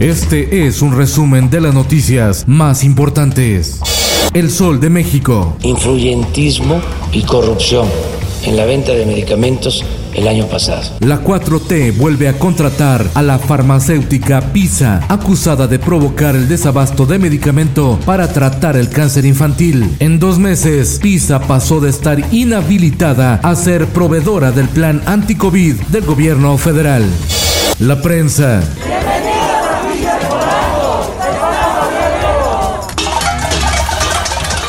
Este es un resumen de las noticias más importantes. El Sol de México. influyentismo y corrupción en la venta de medicamentos el año pasado. La 4T vuelve a contratar a la farmacéutica PISA, acusada de provocar el desabasto de medicamento para tratar el cáncer infantil. En dos meses, PISA pasó de estar inhabilitada a ser proveedora del plan anti-COVID del gobierno federal. La prensa.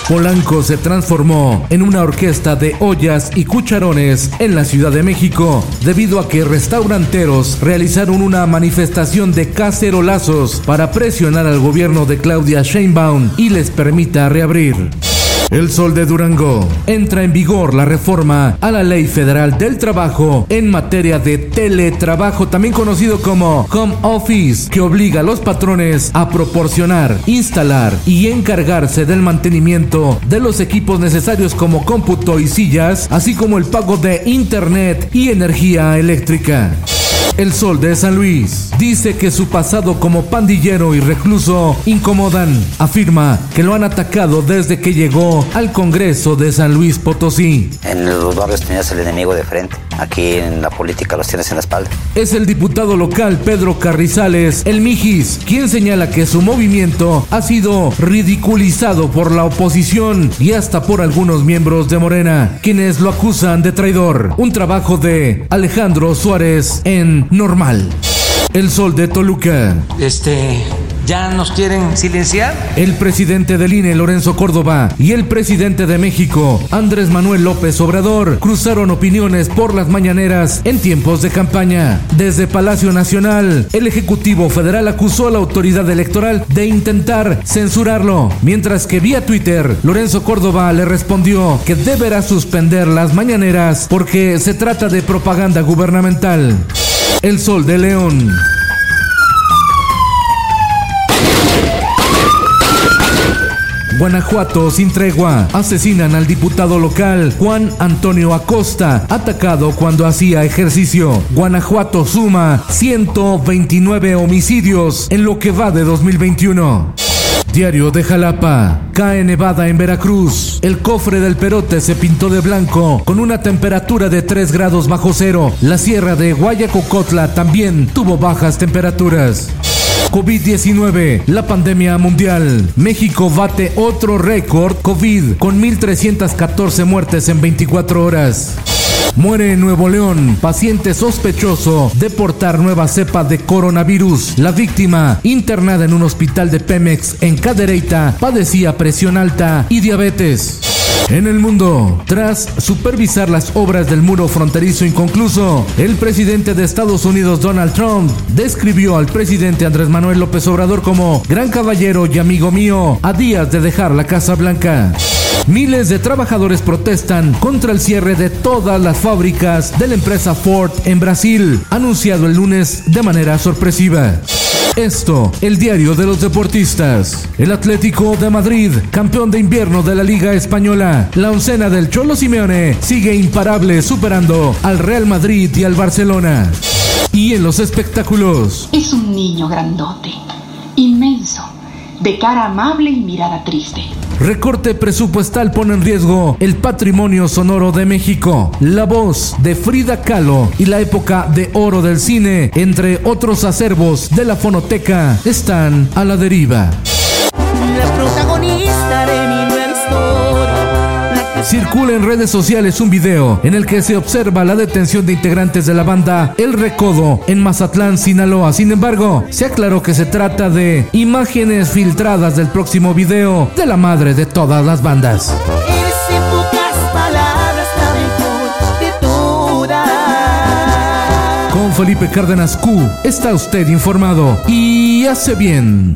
Polanco se transformó en una orquesta de ollas y cucharones en la Ciudad de México debido a que restauranteros realizaron una manifestación de cacerolazos para presionar al gobierno de Claudia Sheinbaum y les permita reabrir. El Sol de Durango. Entra en vigor la reforma a la Ley Federal del Trabajo en materia de teletrabajo, también conocido como Home Office, que obliga a los patrones a proporcionar, instalar y encargarse del mantenimiento de los equipos necesarios como cómputo y sillas, así como el pago de internet y energía eléctrica. El Sol de San Luis dice que su pasado como pandillero y recluso incomodan. Afirma que lo han atacado desde que llegó al Congreso de San Luis Potosí. En los barrios tenías el enemigo de frente. Aquí en la política los tienes en la espalda. Es el diputado local Pedro Carrizales, el Mijis, quien señala que su movimiento ha sido ridiculizado por la oposición y hasta por algunos miembros de Morena, quienes lo acusan de traidor. Un trabajo de Alejandro Suárez en Normal. El Sol de Toluca. Este, ¿ya nos quieren silenciar? El presidente del INE, Lorenzo Córdoba, y el presidente de México, Andrés Manuel López Obrador, cruzaron opiniones por las mañaneras en tiempos de campaña. Desde Palacio Nacional, el Ejecutivo Federal acusó a la autoridad electoral de intentar censurarlo, mientras que vía Twitter, Lorenzo Córdoba le respondió que deberá suspender las mañaneras porque se trata de propaganda gubernamental. El Sol de León. Guanajuato sin tregua. Asesinan al diputado local Juan Antonio Acosta, atacado cuando hacía ejercicio. Guanajuato suma 129 homicidios en lo que va de 2021. Diario de Jalapa. Cae nevada en Veracruz. El cofre del Perote se pintó de blanco con una temperatura de 3 grados bajo cero. La sierra de Guayacocotla también tuvo bajas temperaturas. COVID-19, la pandemia mundial. México bate otro récord COVID con 1.314 muertes en 24 horas. Muere en Nuevo León, paciente sospechoso de portar nueva cepa de coronavirus. La víctima, internada en un hospital de Pemex en Cadereyta, padecía presión alta y diabetes. En el mundo, tras supervisar las obras del muro fronterizo inconcluso, el presidente de Estados Unidos Donald Trump describió al presidente Andrés Manuel López Obrador como gran caballero y amigo mío a días de dejar la Casa Blanca. Miles de trabajadores protestan contra el cierre de todas las fábricas de la empresa Ford en Brasil, anunciado el lunes de manera sorpresiva. Esto, el diario de los deportistas. El Atlético de Madrid, campeón de invierno de la Liga Española. La oncena del Cholo Simeone sigue imparable superando al Real Madrid y al Barcelona. Y en los espectáculos. Es un niño grandote, inmenso, de cara amable y mirada triste. Recorte presupuestal pone en riesgo el patrimonio sonoro de México. La voz de Frida Kahlo y la época de oro del cine, entre otros acervos de la fonoteca, están a la deriva. Circula en redes sociales un video en el que se observa la detención de integrantes de la banda El Recodo en Mazatlán, Sinaloa. Sin embargo, se aclaró que se trata de imágenes filtradas del próximo video de la madre de todas las bandas. De Felipe Cárdenas Q. Está usted informado y hace bien.